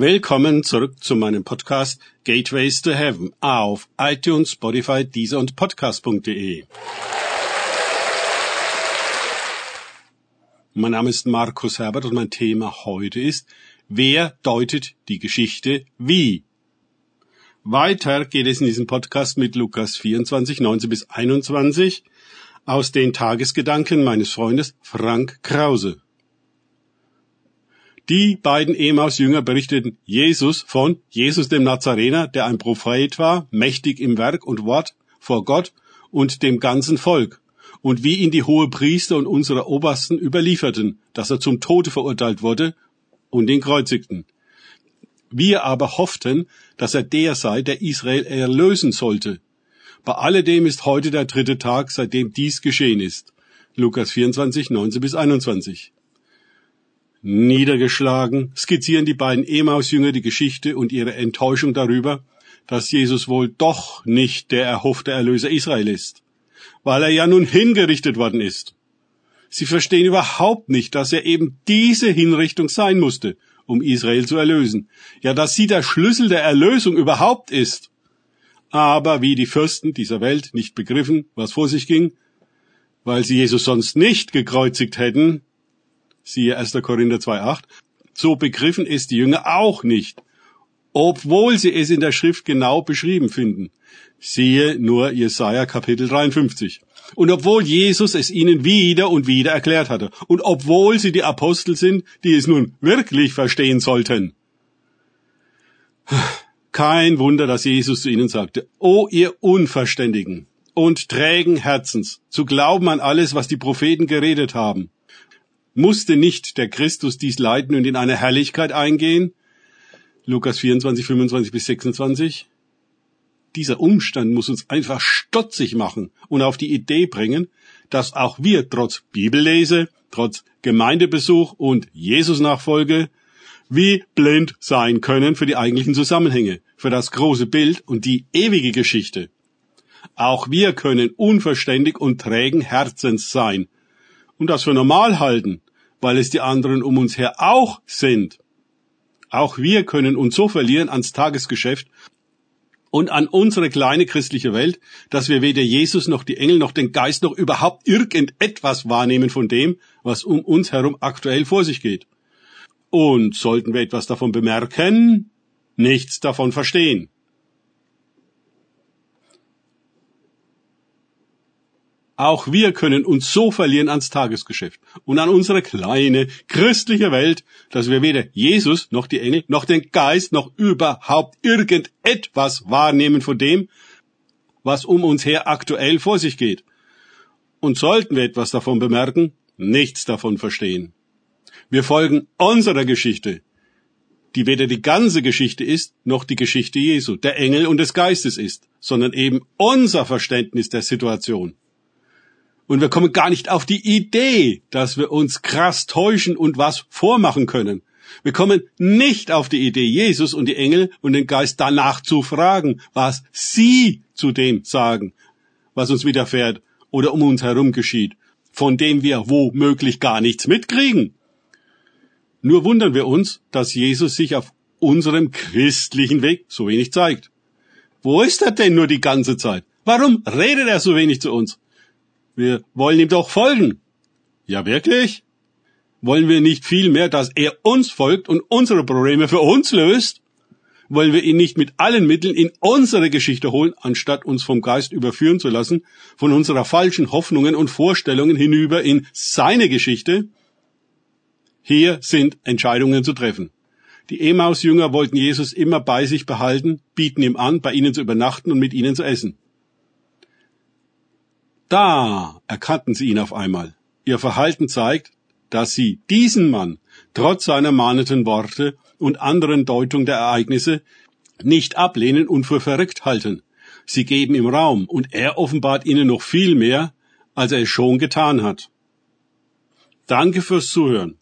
Willkommen zurück zu meinem Podcast Gateways to Heaven auf iTunes, Spotify, Deezer und Podcast.de. Mein Name ist Markus Herbert und mein Thema heute ist, wer deutet die Geschichte wie? Weiter geht es in diesem Podcast mit Lukas 24, 19 bis 21 aus den Tagesgedanken meines Freundes Frank Krause. Die beiden Emaus-Jünger berichteten Jesus von Jesus dem Nazarener, der ein Prophet war, mächtig im Werk und Wort vor Gott und dem ganzen Volk, und wie ihn die hohe Priester und unsere Obersten überlieferten, dass er zum Tode verurteilt wurde und ihn kreuzigten. Wir aber hofften, dass er der sei, der Israel erlösen sollte. Bei alledem ist heute der dritte Tag, seitdem dies geschehen ist. Lukas 24, 19 bis 21. Niedergeschlagen skizzieren die beiden Emaus-Jünger die Geschichte und ihre Enttäuschung darüber, dass Jesus wohl doch nicht der erhoffte Erlöser Israel ist, weil er ja nun hingerichtet worden ist. Sie verstehen überhaupt nicht, dass er eben diese Hinrichtung sein musste, um Israel zu erlösen. Ja, dass sie der Schlüssel der Erlösung überhaupt ist. Aber wie die Fürsten dieser Welt nicht begriffen, was vor sich ging, weil sie Jesus sonst nicht gekreuzigt hätten, siehe 1. Korinther 2.8, so begriffen es die Jünger auch nicht, obwohl sie es in der Schrift genau beschrieben finden. Siehe nur Jesaja Kapitel 53. Und obwohl Jesus es ihnen wieder und wieder erklärt hatte. Und obwohl sie die Apostel sind, die es nun wirklich verstehen sollten. Kein Wunder, dass Jesus zu ihnen sagte, O ihr Unverständigen und trägen Herzens, zu glauben an alles, was die Propheten geredet haben. Musste nicht der Christus dies leiden und in eine Herrlichkeit eingehen? Lukas 24, 25 bis 26. Dieser Umstand muss uns einfach stotzig machen und auf die Idee bringen, dass auch wir trotz Bibellese, trotz Gemeindebesuch und Jesus-Nachfolge wie blind sein können für die eigentlichen Zusammenhänge, für das große Bild und die ewige Geschichte. Auch wir können unverständig und trägen Herzens sein und das für normal halten, weil es die anderen um uns her auch sind. Auch wir können uns so verlieren ans Tagesgeschäft und an unsere kleine christliche Welt, dass wir weder Jesus noch die Engel noch den Geist noch überhaupt irgendetwas wahrnehmen von dem, was um uns herum aktuell vor sich geht. Und sollten wir etwas davon bemerken, nichts davon verstehen. Auch wir können uns so verlieren ans Tagesgeschäft und an unsere kleine christliche Welt, dass wir weder Jesus noch die Engel noch den Geist noch überhaupt irgendetwas wahrnehmen von dem, was um uns her aktuell vor sich geht. Und sollten wir etwas davon bemerken, nichts davon verstehen. Wir folgen unserer Geschichte, die weder die ganze Geschichte ist, noch die Geschichte Jesu, der Engel und des Geistes ist, sondern eben unser Verständnis der Situation. Und wir kommen gar nicht auf die Idee, dass wir uns krass täuschen und was vormachen können. Wir kommen nicht auf die Idee, Jesus und die Engel und den Geist danach zu fragen, was sie zu dem sagen, was uns widerfährt oder um uns herum geschieht, von dem wir womöglich gar nichts mitkriegen. Nur wundern wir uns, dass Jesus sich auf unserem christlichen Weg so wenig zeigt. Wo ist er denn nur die ganze Zeit? Warum redet er so wenig zu uns? Wir wollen ihm doch folgen. Ja, wirklich? Wollen wir nicht vielmehr, dass er uns folgt und unsere Probleme für uns löst? Wollen wir ihn nicht mit allen Mitteln in unsere Geschichte holen, anstatt uns vom Geist überführen zu lassen, von unserer falschen Hoffnungen und Vorstellungen hinüber in seine Geschichte? Hier sind Entscheidungen zu treffen. Die Emaus-Jünger wollten Jesus immer bei sich behalten, bieten ihm an, bei ihnen zu übernachten und mit ihnen zu essen. Da erkannten sie ihn auf einmal. Ihr Verhalten zeigt, dass sie diesen Mann trotz seiner mahnenden Worte und anderen Deutung der Ereignisse nicht ablehnen und für verrückt halten. Sie geben ihm Raum und er offenbart ihnen noch viel mehr, als er es schon getan hat. Danke fürs Zuhören.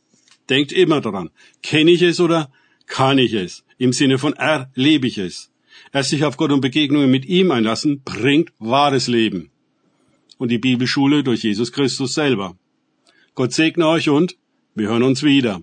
Denkt immer daran, kenne ich es oder kann ich es? Im Sinne von erlebe ich es. Erst sich auf Gott und Begegnungen mit ihm einlassen, bringt wahres Leben und die Bibelschule durch Jesus Christus selber. Gott segne euch und wir hören uns wieder.